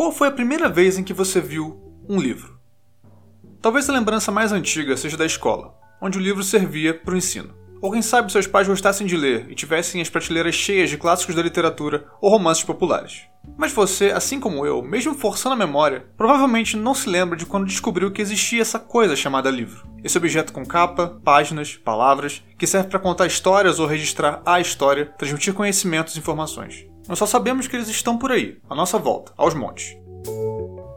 Qual foi a primeira vez em que você viu um livro? Talvez a lembrança mais antiga seja da escola, onde o livro servia para o ensino. Ou quem sabe seus pais gostassem de ler e tivessem as prateleiras cheias de clássicos da literatura ou romances populares. Mas você, assim como eu, mesmo forçando a memória, provavelmente não se lembra de quando descobriu que existia essa coisa chamada livro. Esse objeto com capa, páginas, palavras, que serve para contar histórias ou registrar a história, transmitir conhecimentos e informações. Nós só sabemos que eles estão por aí, à nossa volta, aos montes.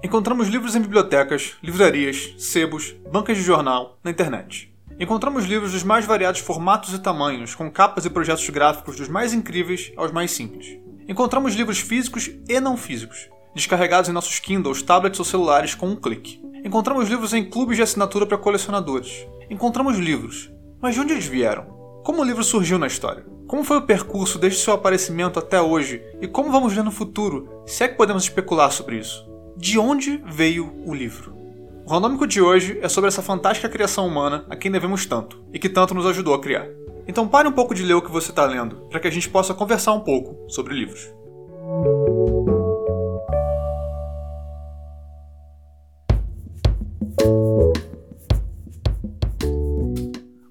Encontramos livros em bibliotecas, livrarias, sebos, bancas de jornal, na internet. Encontramos livros dos mais variados formatos e tamanhos, com capas e projetos gráficos dos mais incríveis aos mais simples. Encontramos livros físicos e não físicos, descarregados em nossos Kindles, tablets ou celulares com um clique. Encontramos livros em clubes de assinatura para colecionadores. Encontramos livros. Mas de onde eles vieram? Como o livro surgiu na história? Como foi o percurso desde seu aparecimento até hoje? E como vamos ver no futuro, se é que podemos especular sobre isso? De onde veio o livro? O Randômico de hoje é sobre essa fantástica criação humana a quem devemos tanto e que tanto nos ajudou a criar. Então pare um pouco de ler o que você está lendo, para que a gente possa conversar um pouco sobre livros.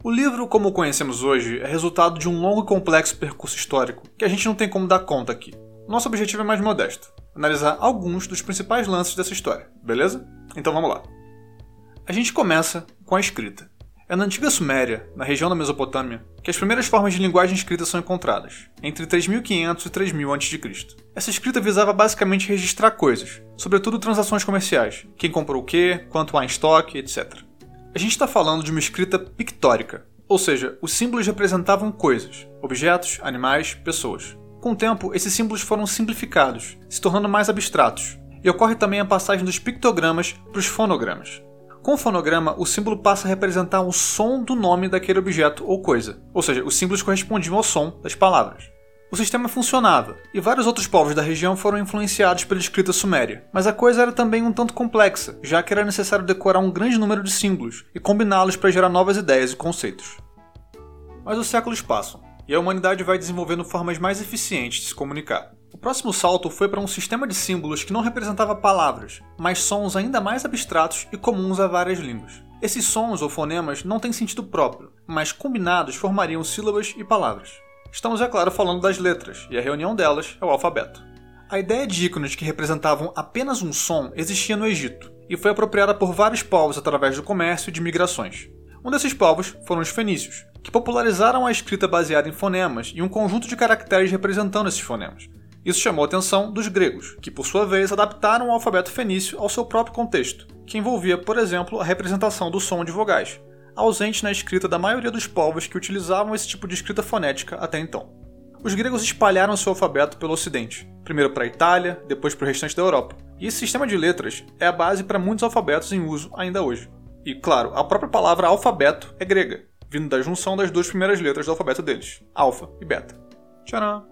O livro, como o conhecemos hoje, é resultado de um longo e complexo percurso histórico que a gente não tem como dar conta aqui. Nosso objetivo é mais modesto: analisar alguns dos principais lances dessa história, beleza? Então vamos lá. A gente começa com a escrita. É na antiga Suméria, na região da Mesopotâmia, que as primeiras formas de linguagem escrita são encontradas, entre 3500 e 3000 a.C. Essa escrita visava basicamente registrar coisas, sobretudo transações comerciais, quem comprou o que, quanto há em estoque, etc. A gente está falando de uma escrita pictórica, ou seja, os símbolos representavam coisas, objetos, animais, pessoas. Com o tempo, esses símbolos foram simplificados, se tornando mais abstratos, e ocorre também a passagem dos pictogramas para os fonogramas. Com o fonograma, o símbolo passa a representar o som do nome daquele objeto ou coisa, ou seja, os símbolos correspondiam ao som das palavras. O sistema funcionava, e vários outros povos da região foram influenciados pela escrita suméria, mas a coisa era também um tanto complexa, já que era necessário decorar um grande número de símbolos e combiná-los para gerar novas ideias e conceitos. Mas os séculos passam, e a humanidade vai desenvolvendo formas mais eficientes de se comunicar. O próximo salto foi para um sistema de símbolos que não representava palavras, mas sons ainda mais abstratos e comuns a várias línguas. Esses sons ou fonemas não têm sentido próprio, mas combinados formariam sílabas e palavras. Estamos, é claro, falando das letras, e a reunião delas é o alfabeto. A ideia de ícones que representavam apenas um som existia no Egito, e foi apropriada por vários povos através do comércio e de migrações. Um desses povos foram os fenícios, que popularizaram a escrita baseada em fonemas e um conjunto de caracteres representando esses fonemas. Isso chamou a atenção dos gregos, que por sua vez adaptaram o alfabeto fenício ao seu próprio contexto, que envolvia, por exemplo, a representação do som de vogais, ausente na escrita da maioria dos povos que utilizavam esse tipo de escrita fonética até então. Os gregos espalharam seu alfabeto pelo ocidente, primeiro para a Itália, depois para o restante da Europa. E esse sistema de letras é a base para muitos alfabetos em uso ainda hoje. E, claro, a própria palavra alfabeto é grega, vindo da junção das duas primeiras letras do alfabeto deles, alfa e beta. Tcharam!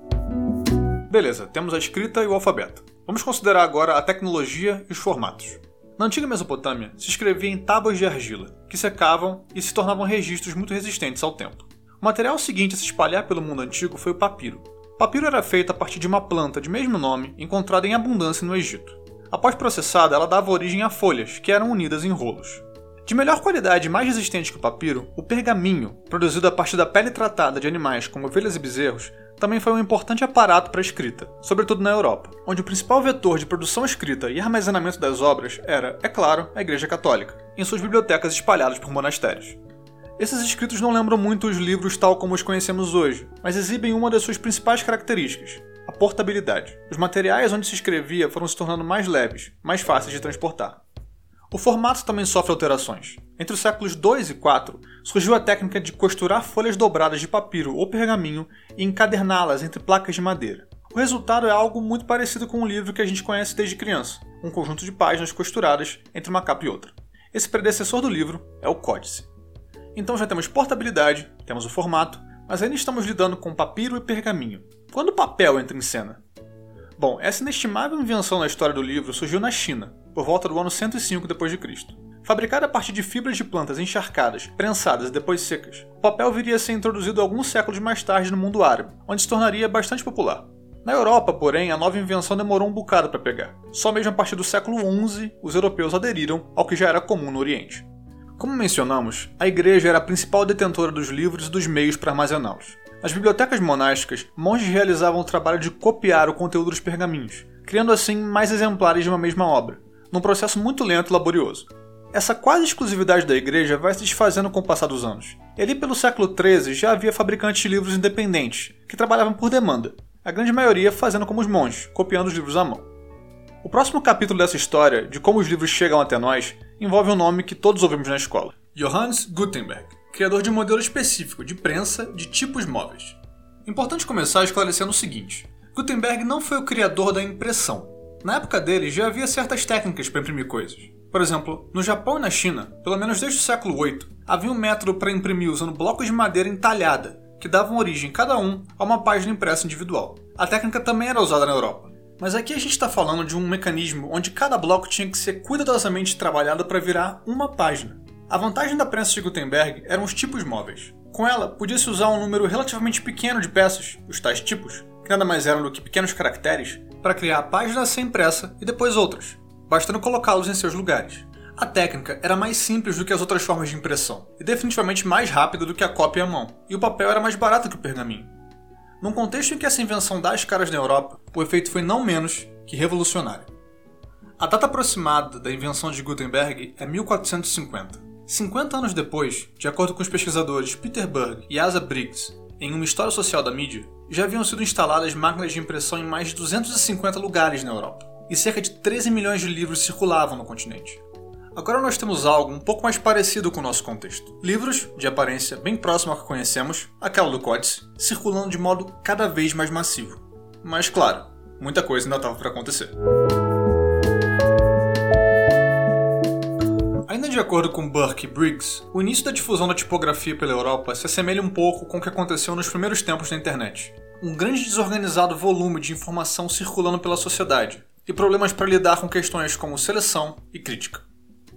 Beleza, temos a escrita e o alfabeto. Vamos considerar agora a tecnologia e os formatos. Na antiga Mesopotâmia, se escrevia em tábuas de argila, que secavam e se tornavam registros muito resistentes ao tempo. O material seguinte a se espalhar pelo mundo antigo foi o papiro. Papiro era feito a partir de uma planta de mesmo nome encontrada em abundância no Egito. Após processada, ela dava origem a folhas, que eram unidas em rolos. De melhor qualidade e mais resistente que o papiro, o pergaminho, produzido a partir da pele tratada de animais como ovelhas e bezerros, também foi um importante aparato para a escrita, sobretudo na Europa, onde o principal vetor de produção escrita e armazenamento das obras era, é claro, a Igreja Católica, em suas bibliotecas espalhadas por monastérios. Esses escritos não lembram muito os livros tal como os conhecemos hoje, mas exibem uma das suas principais características, a portabilidade. Os materiais onde se escrevia foram se tornando mais leves, mais fáceis de transportar. O formato também sofre alterações. Entre os séculos 2 e 4, surgiu a técnica de costurar folhas dobradas de papiro ou pergaminho e encaderná-las entre placas de madeira. O resultado é algo muito parecido com um livro que a gente conhece desde criança, um conjunto de páginas costuradas entre uma capa e outra. Esse predecessor do livro é o códice. Então já temos portabilidade, temos o formato, mas ainda estamos lidando com papiro e pergaminho. Quando o papel entra em cena? Bom, essa inestimável invenção na história do livro surgiu na China, por volta do ano 105 d.C. Fabricada a partir de fibras de plantas encharcadas, prensadas e depois secas, o papel viria a ser introduzido alguns séculos mais tarde no mundo árabe, onde se tornaria bastante popular. Na Europa, porém, a nova invenção demorou um bocado para pegar. Só mesmo a partir do século XI os europeus aderiram ao que já era comum no Oriente. Como mencionamos, a igreja era a principal detentora dos livros e dos meios para armazená-los. Nas bibliotecas monásticas, monges realizavam o trabalho de copiar o conteúdo dos pergaminhos, criando assim mais exemplares de uma mesma obra, num processo muito lento e laborioso. Essa quase exclusividade da igreja vai se desfazendo com o passar dos anos. Ali pelo século XIII já havia fabricantes de livros independentes, que trabalhavam por demanda, a grande maioria fazendo como os monges, copiando os livros à mão. O próximo capítulo dessa história, de como os livros chegam até nós, envolve um nome que todos ouvimos na escola: Johannes Gutenberg, criador de um modelo específico de prensa de tipos móveis. Importante começar esclarecendo o seguinte: Gutenberg não foi o criador da impressão. Na época dele já havia certas técnicas para imprimir coisas. Por exemplo, no Japão e na China, pelo menos desde o século VIII, havia um método para imprimir usando blocos de madeira entalhada, que davam origem cada um a uma página impressa individual. A técnica também era usada na Europa. Mas aqui a gente está falando de um mecanismo onde cada bloco tinha que ser cuidadosamente trabalhado para virar uma página. A vantagem da prensa de Gutenberg eram os tipos móveis. Com ela, podia-se usar um número relativamente pequeno de peças, os tais tipos, que nada mais eram do que pequenos caracteres, para criar a página a ser impressa e depois outras, bastando colocá-los em seus lugares. A técnica era mais simples do que as outras formas de impressão, e definitivamente mais rápida do que a cópia à mão, e o papel era mais barato que o pergaminho. Num contexto em que essa invenção dá as caras na Europa, o efeito foi não menos que revolucionário. A data aproximada da invenção de Gutenberg é 1450. 50 anos depois, de acordo com os pesquisadores Peter Berg e Asa Briggs, em uma história social da mídia, já haviam sido instaladas máquinas de impressão em mais de 250 lugares na Europa, e cerca de 13 milhões de livros circulavam no continente. Agora nós temos algo um pouco mais parecido com o nosso contexto. Livros, de aparência bem próxima ao que conhecemos, aquela do Códice, circulando de modo cada vez mais massivo. Mas claro, muita coisa ainda estava para acontecer. De acordo com Burke e Briggs, o início da difusão da tipografia pela Europa se assemelha um pouco com o que aconteceu nos primeiros tempos da internet. Um grande desorganizado volume de informação circulando pela sociedade, e problemas para lidar com questões como seleção e crítica.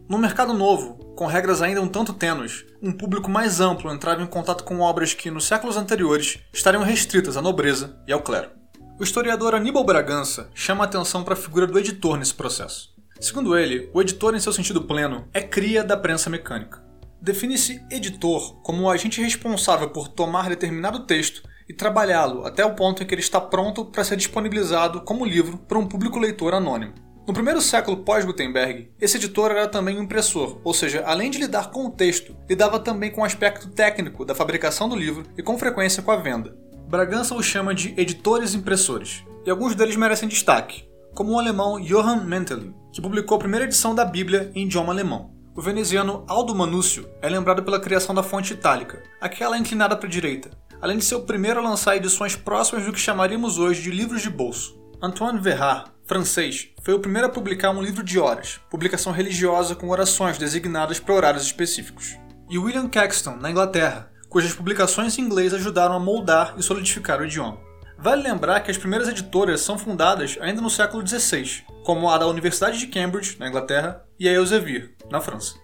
No mercado novo, com regras ainda um tanto tênues, um público mais amplo entrava em contato com obras que, nos séculos anteriores, estariam restritas à nobreza e ao clero. O historiador Aníbal Bragança chama a atenção para a figura do editor nesse processo. Segundo ele, o editor, em seu sentido pleno, é cria da prensa mecânica. Define-se editor como o agente responsável por tomar determinado texto e trabalhá-lo até o ponto em que ele está pronto para ser disponibilizado como livro para um público leitor anônimo. No primeiro século pós-Gutenberg, esse editor era também um impressor, ou seja, além de lidar com o texto, lidava também com o aspecto técnico da fabricação do livro e com frequência com a venda. Bragança os chama de editores impressores, e alguns deles merecem destaque, como o alemão Johann Mentelin, que publicou a primeira edição da Bíblia em idioma alemão. O veneziano Aldo Manúcio é lembrado pela criação da fonte itálica, aquela inclinada para a direita, além de ser o primeiro a lançar edições próximas do que chamaríamos hoje de livros de bolso. Antoine Verrat francês, foi o primeiro a publicar um livro de horas, publicação religiosa com orações designadas para horários específicos. E William Caxton, na Inglaterra, cujas publicações em inglês ajudaram a moldar e solidificar o idioma. Vale lembrar que as primeiras editoras são fundadas ainda no século XVI, como a da Universidade de Cambridge, na Inglaterra, e a Elsevier, na França.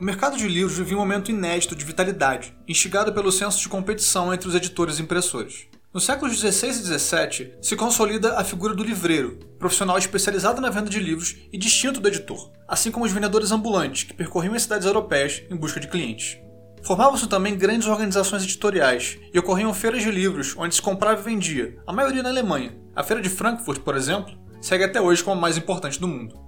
O mercado de livros vivia um momento inédito de vitalidade, instigado pelo senso de competição entre os editores e impressores. Nos séculos XVI e XVII, se consolida a figura do livreiro, profissional especializado na venda de livros e distinto do editor, assim como os vendedores ambulantes que percorriam as cidades europeias em busca de clientes. Formavam-se também grandes organizações editoriais e ocorriam feiras de livros onde se comprava e vendia, a maioria na Alemanha. A Feira de Frankfurt, por exemplo, segue até hoje como a mais importante do mundo.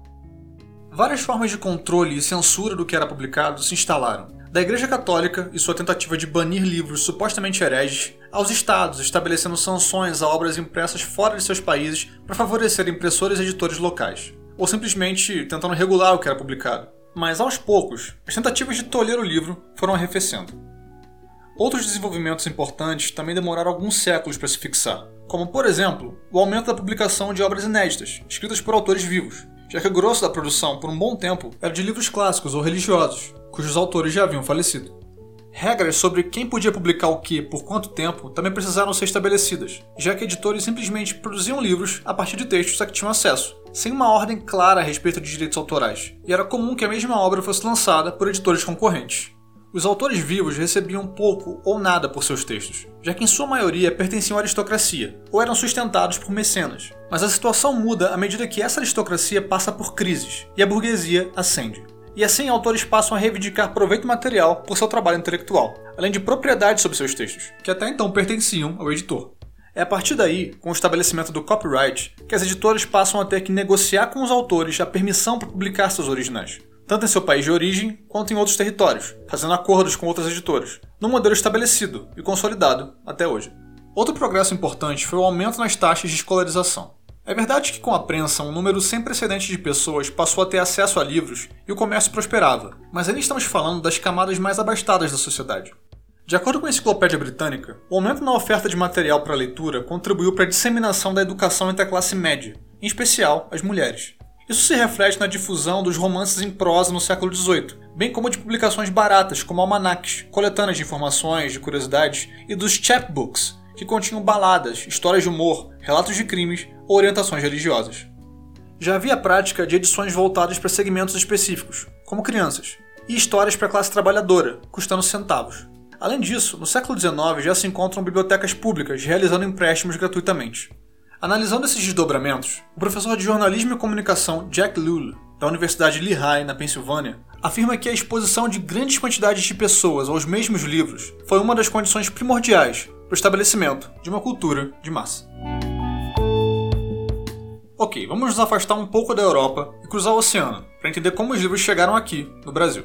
Várias formas de controle e censura do que era publicado se instalaram, da Igreja Católica e sua tentativa de banir livros supostamente hereges, aos estados estabelecendo sanções a obras impressas fora de seus países para favorecer impressores e editores locais, ou simplesmente tentando regular o que era publicado. Mas aos poucos, as tentativas de tolher o livro foram arrefecendo. Outros desenvolvimentos importantes também demoraram alguns séculos para se fixar, como por exemplo o aumento da publicação de obras inéditas, escritas por autores vivos, já que o grosso da produção, por um bom tempo, era de livros clássicos ou religiosos, cujos autores já haviam falecido. Regras sobre quem podia publicar o que por quanto tempo também precisaram ser estabelecidas, já que editores simplesmente produziam livros a partir de textos a que tinham acesso, sem uma ordem clara a respeito de direitos autorais, e era comum que a mesma obra fosse lançada por editores concorrentes. Os autores vivos recebiam pouco ou nada por seus textos, já que em sua maioria pertenciam à aristocracia ou eram sustentados por mecenas. Mas a situação muda à medida que essa aristocracia passa por crises e a burguesia ascende. E assim autores passam a reivindicar proveito material por seu trabalho intelectual, além de propriedade sobre seus textos, que até então pertenciam ao editor. É a partir daí, com o estabelecimento do copyright, que as editoras passam a ter que negociar com os autores a permissão para publicar seus originais tanto em seu país de origem quanto em outros territórios, fazendo acordos com outras editoras, num modelo estabelecido e consolidado até hoje. Outro progresso importante foi o aumento nas taxas de escolarização. É verdade que com a prensa um número sem precedentes de pessoas passou a ter acesso a livros e o comércio prosperava, mas ainda estamos falando das camadas mais abastadas da sociedade. De acordo com a Enciclopédia Britânica, o aumento na oferta de material para leitura contribuiu para a disseminação da educação entre a classe média, em especial as mulheres. Isso se reflete na difusão dos romances em prosa no século XVIII, bem como de publicações baratas, como almanacs, coletâneas de informações, de curiosidades, e dos chapbooks, que continham baladas, histórias de humor, relatos de crimes ou orientações religiosas. Já havia prática de edições voltadas para segmentos específicos, como crianças, e histórias para a classe trabalhadora, custando centavos. Além disso, no século XIX já se encontram bibliotecas públicas realizando empréstimos gratuitamente. Analisando esses desdobramentos, o professor de jornalismo e comunicação Jack Lule, da Universidade Lehigh, na Pensilvânia, afirma que a exposição de grandes quantidades de pessoas aos mesmos livros foi uma das condições primordiais para o estabelecimento de uma cultura de massa. Ok, vamos nos afastar um pouco da Europa e cruzar o oceano para entender como os livros chegaram aqui, no Brasil.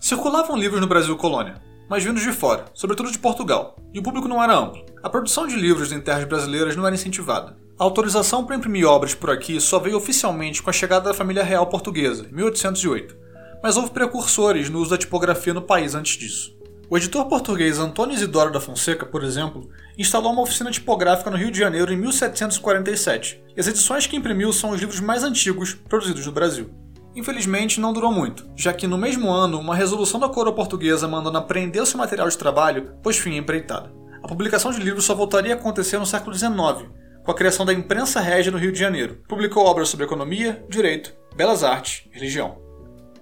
Circulavam livros no Brasil colônia, mas vindos de fora, sobretudo de Portugal, e o público não era amplo. A produção de livros em terras brasileiras não era incentivada. A autorização para imprimir obras por aqui só veio oficialmente com a chegada da família real portuguesa, em 1808, mas houve precursores no uso da tipografia no país antes disso. O editor português Antônio Isidoro da Fonseca, por exemplo, instalou uma oficina tipográfica no Rio de Janeiro em 1747, e as edições que imprimiu são os livros mais antigos produzidos no Brasil. Infelizmente, não durou muito, já que no mesmo ano, uma resolução da coroa portuguesa mandando apreender seu material de trabalho pôs fim à empreitada. A publicação de livros só voltaria a acontecer no século XIX, com a criação da Imprensa Régia no Rio de Janeiro. Publicou obras sobre economia, direito, belas artes e religião.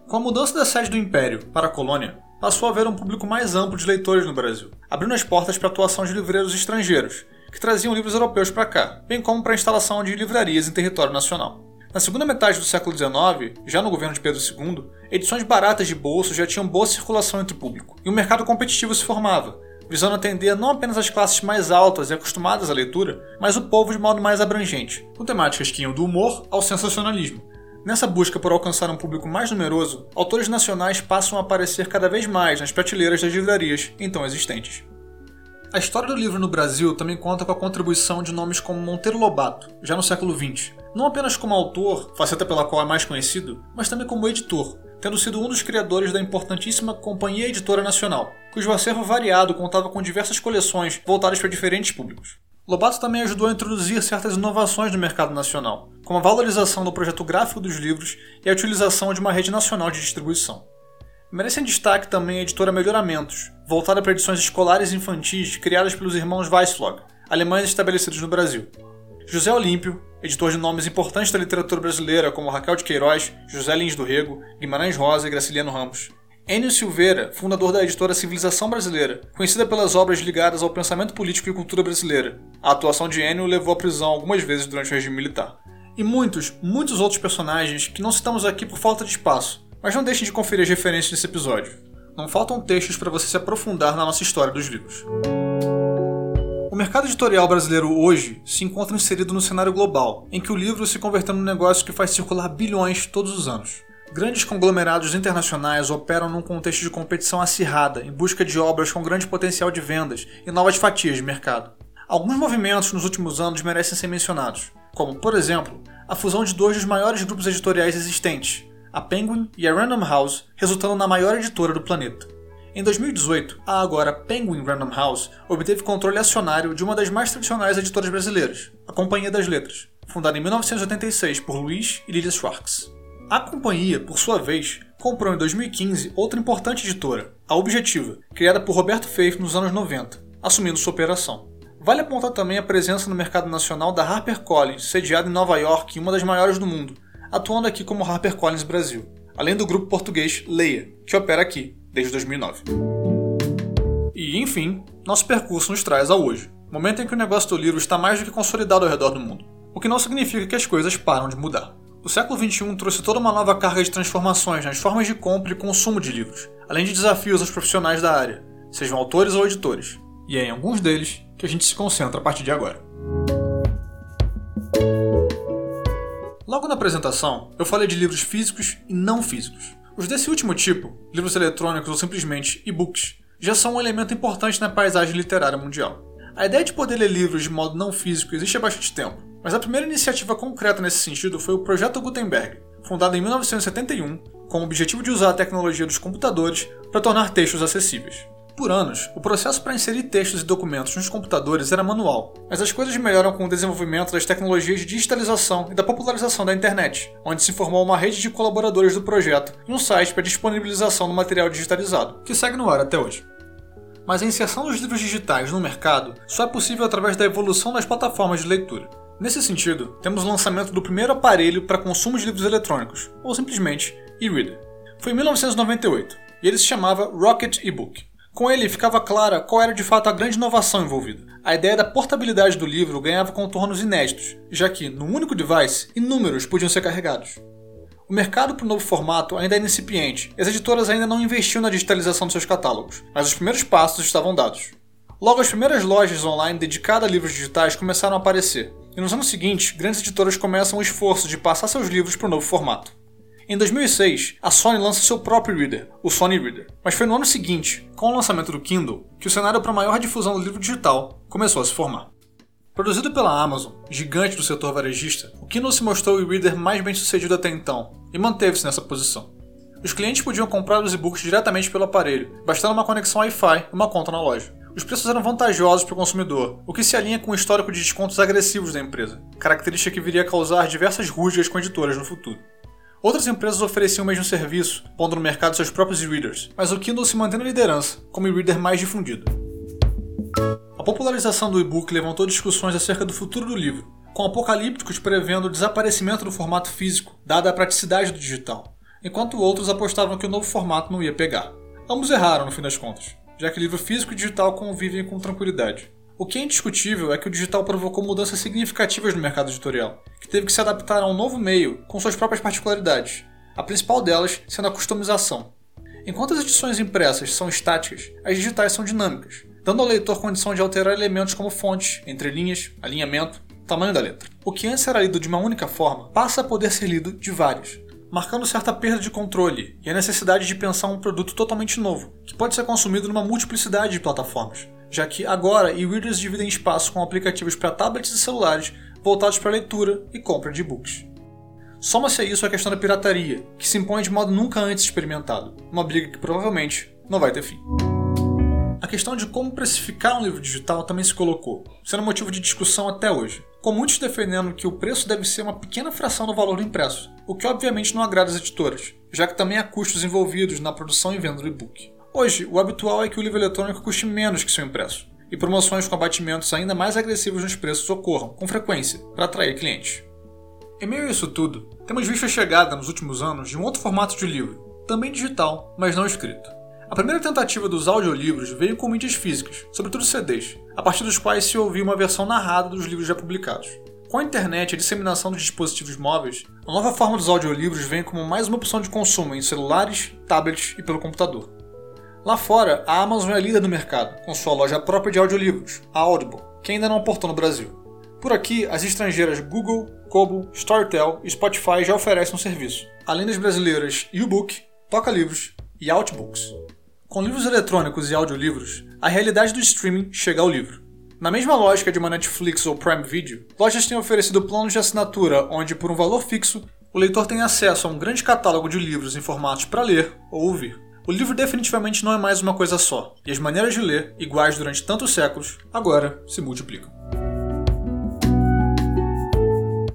Com a mudança da sede do Império para a colônia, passou a haver um público mais amplo de leitores no Brasil, abrindo as portas para a atuação de livreiros estrangeiros, que traziam livros europeus para cá, bem como para a instalação de livrarias em território nacional. Na segunda metade do século XIX, já no governo de Pedro II, edições baratas de bolso já tinham boa circulação entre o público, e um mercado competitivo se formava, visando atender não apenas as classes mais altas e acostumadas à leitura, mas o povo de modo mais abrangente, com temáticas que iam do humor ao sensacionalismo. Nessa busca por alcançar um público mais numeroso, autores nacionais passam a aparecer cada vez mais nas prateleiras das livrarias então existentes. A história do livro no Brasil também conta com a contribuição de nomes como Monteiro Lobato, já no século XX, não apenas como autor, faceta pela qual é mais conhecido, mas também como editor, tendo sido um dos criadores da importantíssima Companhia Editora Nacional, cujo acervo variado contava com diversas coleções voltadas para diferentes públicos. Lobato também ajudou a introduzir certas inovações no mercado nacional, como a valorização do projeto gráfico dos livros e a utilização de uma rede nacional de distribuição. Merece destaque também a editora Melhoramentos, voltada para edições escolares e infantis criadas pelos irmãos Weisslog, alemães estabelecidos no Brasil. José Olímpio, editor de nomes importantes da literatura brasileira como Raquel de Queiroz, José Lins do Rego, Guimarães Rosa e Graciliano Ramos. Enio Silveira, fundador da editora Civilização Brasileira, conhecida pelas obras ligadas ao pensamento político e cultura brasileira. A atuação de Enio levou à prisão algumas vezes durante o regime militar. E muitos, muitos outros personagens que não citamos aqui por falta de espaço, mas não deixem de conferir as referências desse episódio. Não faltam textos para você se aprofundar na nossa história dos livros. O mercado editorial brasileiro hoje se encontra inserido no cenário global, em que o livro se converteu num negócio que faz circular bilhões todos os anos. Grandes conglomerados internacionais operam num contexto de competição acirrada, em busca de obras com grande potencial de vendas e novas fatias de mercado. Alguns movimentos nos últimos anos merecem ser mencionados, como, por exemplo, a fusão de dois dos maiores grupos editoriais existentes, a Penguin e a Random House, resultando na maior editora do planeta. Em 2018, a agora Penguin Random House obteve controle acionário de uma das mais tradicionais editoras brasileiras, a Companhia das Letras, fundada em 1986 por Luiz e Lilia Schwartz. A companhia, por sua vez, comprou em 2015 outra importante editora, a Objetiva, criada por Roberto Feif nos anos 90, assumindo sua operação. Vale apontar também a presença no mercado nacional da HarperCollins, sediada em Nova York e uma das maiores do mundo, atuando aqui como HarperCollins Brasil, além do grupo português Leia, que opera aqui, desde 2009. E, enfim, nosso percurso nos traz ao hoje, momento em que o negócio do livro está mais do que consolidado ao redor do mundo, o que não significa que as coisas param de mudar. O século XXI trouxe toda uma nova carga de transformações nas formas de compra e consumo de livros, além de desafios aos profissionais da área, sejam autores ou editores. E é em alguns deles que a gente se concentra a partir de agora. Logo na apresentação, eu falei de livros físicos e não físicos. Os desse último tipo, livros eletrônicos ou simplesmente e-books, já são um elemento importante na paisagem literária mundial. A ideia de poder ler livros de modo não físico existe há bastante tempo, mas a primeira iniciativa concreta nesse sentido foi o Projeto Gutenberg, fundado em 1971, com o objetivo de usar a tecnologia dos computadores para tornar textos acessíveis. Por anos, o processo para inserir textos e documentos nos computadores era manual, mas as coisas melhoram com o desenvolvimento das tecnologias de digitalização e da popularização da internet, onde se formou uma rede de colaboradores do projeto e um site para disponibilização do material digitalizado, que segue no ar até hoje. Mas a inserção dos livros digitais no mercado só é possível através da evolução das plataformas de leitura. Nesse sentido, temos o lançamento do primeiro aparelho para consumo de livros eletrônicos, ou simplesmente e-reader. Foi em 1998, e ele se chamava Rocket eBook. Com ele ficava clara qual era de fato a grande inovação envolvida. A ideia da portabilidade do livro ganhava contornos inéditos, já que, num único device, inúmeros podiam ser carregados. O mercado para o novo formato ainda é incipiente, e as editoras ainda não investiam na digitalização de seus catálogos, mas os primeiros passos estavam dados. Logo, as primeiras lojas online dedicadas a livros digitais começaram a aparecer, e nos anos seguintes, grandes editoras começam o esforço de passar seus livros para o novo formato. Em 2006, a Sony lança seu próprio reader, o Sony Reader. Mas foi no ano seguinte, com o lançamento do Kindle, que o cenário para maior difusão do livro digital começou a se formar. Produzido pela Amazon, gigante do setor varejista, o Kindle se mostrou o e-reader mais bem sucedido até então e manteve-se nessa posição. Os clientes podiam comprar os e-books diretamente pelo aparelho, bastando uma conexão Wi-Fi e uma conta na loja. Os preços eram vantajosos para o consumidor, o que se alinha com o histórico de descontos agressivos da empresa, característica que viria a causar diversas rusgas com editoras no futuro. Outras empresas ofereciam o mesmo serviço, pondo no mercado seus próprios e-readers, mas o Kindle se mantém na liderança, como e-reader mais difundido. A popularização do e-book levantou discussões acerca do futuro do livro, com apocalípticos prevendo o desaparecimento do formato físico, dada a praticidade do digital, enquanto outros apostavam que o novo formato não ia pegar. Ambos erraram no fim das contas, já que livro físico e digital convivem com tranquilidade. O que é indiscutível é que o digital provocou mudanças significativas no mercado editorial, que teve que se adaptar a um novo meio com suas próprias particularidades, a principal delas sendo a customização. Enquanto as edições impressas são estáticas, as digitais são dinâmicas, dando ao leitor condição de alterar elementos como fontes, entrelinhas, alinhamento, tamanho da letra. O que antes era lido de uma única forma passa a poder ser lido de várias, marcando certa perda de controle e a necessidade de pensar um produto totalmente novo, que pode ser consumido numa multiplicidade de plataformas, já que agora e-readers dividem espaço com aplicativos para tablets e celulares voltados para leitura e compra de e-books. Soma-se a isso a questão da pirataria, que se impõe de modo nunca antes experimentado, uma briga que provavelmente não vai ter fim. A questão de como precificar um livro digital também se colocou, sendo motivo de discussão até hoje, com muitos defendendo que o preço deve ser uma pequena fração do valor do impresso, o que obviamente não agrada as editoras, já que também há custos envolvidos na produção e venda do e-book. Hoje, o habitual é que o livro eletrônico custe menos que seu impresso, e promoções com abatimentos ainda mais agressivos nos preços ocorram, com frequência, para atrair clientes. Em meio a isso tudo, temos visto a chegada nos últimos anos de um outro formato de livro, também digital, mas não escrito. A primeira tentativa dos audiolivros veio com mídias físicas, sobretudo CDs, a partir dos quais se ouvia uma versão narrada dos livros já publicados. Com a internet e a disseminação dos dispositivos móveis, a nova forma dos audiolivros vem como mais uma opção de consumo em celulares, tablets e pelo computador. Lá fora, a Amazon é líder no mercado, com sua loja própria de audiolivros, a Audible, que ainda não aportou no Brasil. Por aqui, as estrangeiras Google, Kobo, Storytel e Spotify já oferecem um serviço, além das brasileiras YouBook, Toca Livros e Outbooks. Com livros eletrônicos e audiolivros, a realidade do streaming chega ao livro. Na mesma lógica de uma Netflix ou Prime Video, lojas têm oferecido planos de assinatura onde, por um valor fixo, o leitor tem acesso a um grande catálogo de livros em formatos para ler ou ouvir. O livro definitivamente não é mais uma coisa só, e as maneiras de ler, iguais durante tantos séculos, agora se multiplicam.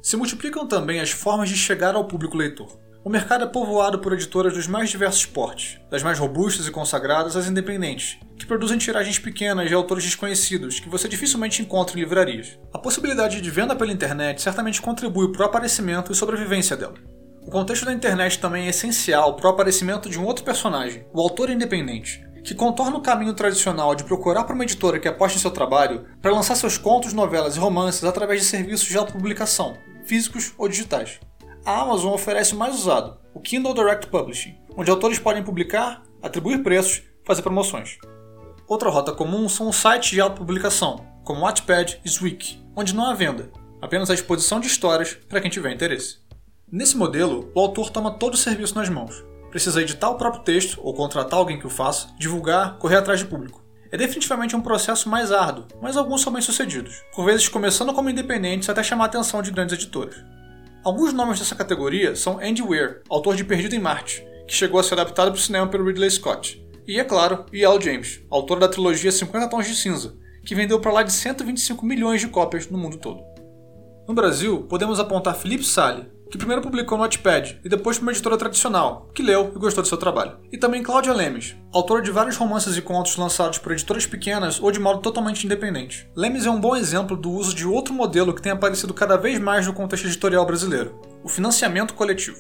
Se multiplicam também as formas de chegar ao público leitor. O mercado é povoado por editoras dos mais diversos portes, das mais robustas e consagradas às independentes, que produzem tiragens pequenas de autores desconhecidos que você dificilmente encontra em livrarias. A possibilidade de venda pela internet certamente contribui para o aparecimento e sobrevivência dela. O contexto da internet também é essencial para o aparecimento de um outro personagem, o autor independente, que contorna o caminho tradicional de procurar por uma editora que aposte em seu trabalho para lançar seus contos, novelas e romances através de serviços de autopublicação, físicos ou digitais. A Amazon oferece o mais usado, o Kindle Direct Publishing, onde autores podem publicar, atribuir preços, fazer promoções. Outra rota comum são os sites de autopublicação, como Wattpad e Swik, onde não há venda, apenas a exposição de histórias para quem tiver interesse. Nesse modelo, o autor toma todo o serviço nas mãos. Precisa editar o próprio texto ou contratar alguém que o faça, divulgar, correr atrás de público. É definitivamente um processo mais árduo, mas alguns são bem sucedidos, por vezes começando como independentes até chamar a atenção de grandes editoras. Alguns nomes dessa categoria são Andy Weir, autor de Perdido em Marte, que chegou a ser adaptado para o cinema pelo Ridley Scott, e, é claro, E.L. James, autor da trilogia 50 Tons de Cinza, que vendeu para lá de 125 milhões de cópias no mundo todo. No Brasil, podemos apontar Felipe Sale, que primeiro publicou no Wattpad e depois para uma editora tradicional, que leu e gostou do seu trabalho. E também Cláudia Lemes, autora de vários romances e contos lançados por editoras pequenas ou de modo totalmente independente. Lemes é um bom exemplo do uso de outro modelo que tem aparecido cada vez mais no contexto editorial brasileiro, o financiamento coletivo.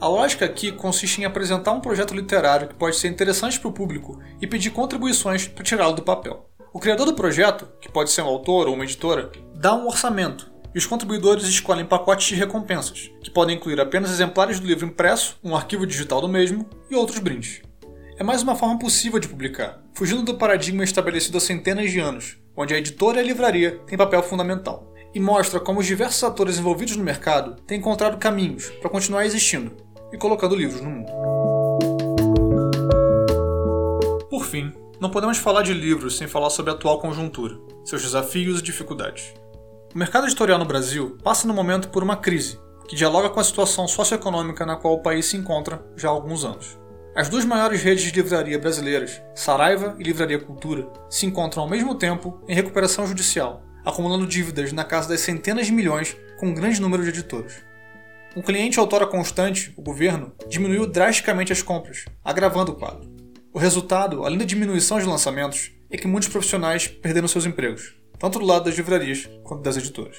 A lógica aqui consiste em apresentar um projeto literário que pode ser interessante para o público e pedir contribuições para tirá-lo do papel. O criador do projeto, que pode ser um autor ou uma editora, dá um orçamento, e os contribuidores escolhem pacotes de recompensas, que podem incluir apenas exemplares do livro impresso, um arquivo digital do mesmo e outros brindes. É mais uma forma possível de publicar, fugindo do paradigma estabelecido há centenas de anos, onde a editora e a livraria têm papel fundamental, e mostra como os diversos atores envolvidos no mercado têm encontrado caminhos para continuar existindo e colocando livros no mundo. Por fim, não podemos falar de livros sem falar sobre a atual conjuntura, seus desafios e dificuldades. O mercado editorial no Brasil passa no momento por uma crise, que dialoga com a situação socioeconômica na qual o país se encontra já há alguns anos. As duas maiores redes de livraria brasileiras, Saraiva e Livraria Cultura, se encontram ao mesmo tempo em recuperação judicial, acumulando dívidas na casa das centenas de milhões com um grande número de editoras. Um cliente autora constante, o governo, diminuiu drasticamente as compras, agravando o quadro. O resultado, além da diminuição de lançamentos, é que muitos profissionais perderam seus empregos tanto do lado das livrarias quanto das editoras.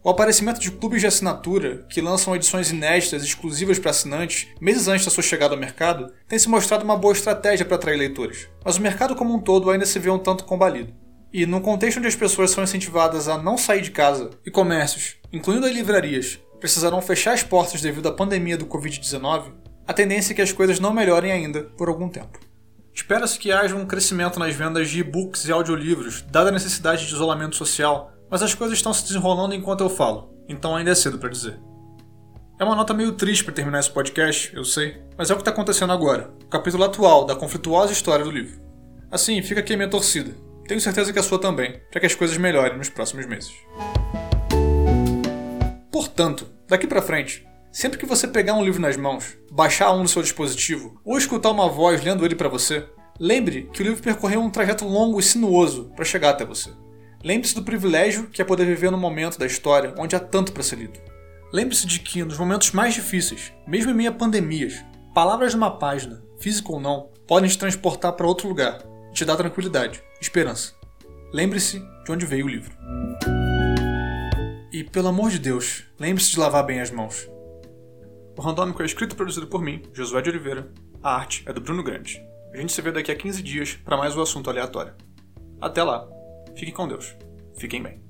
O aparecimento de clubes de assinatura, que lançam edições inéditas exclusivas para assinantes meses antes da sua chegada ao mercado, tem se mostrado uma boa estratégia para atrair leitores, mas o mercado como um todo ainda se vê um tanto combalido. E, num contexto onde as pessoas são incentivadas a não sair de casa e comércios, incluindo as livrarias, precisarão fechar as portas devido à pandemia do Covid-19, a tendência é que as coisas não melhorem ainda por algum tempo. Espera-se que haja um crescimento nas vendas de e-books e audiolivros, dada a necessidade de isolamento social, mas as coisas estão se desenrolando enquanto eu falo, então ainda é cedo para dizer. É uma nota meio triste para terminar esse podcast, eu sei, mas é o que está acontecendo agora, o capítulo atual da conflituosa história do livro. Assim, fica aqui a minha torcida. Tenho certeza que a sua também, para que as coisas melhorem nos próximos meses. Portanto, daqui para frente, Sempre que você pegar um livro nas mãos, baixar um no seu dispositivo ou escutar uma voz lendo ele para você, lembre que o livro percorreu um trajeto longo e sinuoso para chegar até você. Lembre-se do privilégio que é poder viver no momento da história onde há tanto para ser lido. Lembre-se de que, nos momentos mais difíceis, mesmo em meio a pandemias, palavras de uma página, física ou não, podem te transportar para outro lugar e te dar tranquilidade, esperança. Lembre-se de onde veio o livro. E, pelo amor de Deus, lembre-se de lavar bem as mãos. O Randômico é escrito e produzido por mim, Josué de Oliveira. A arte é do Bruno Grande. A gente se vê daqui a 15 dias para mais um assunto aleatório. Até lá. Fiquem com Deus. Fiquem bem.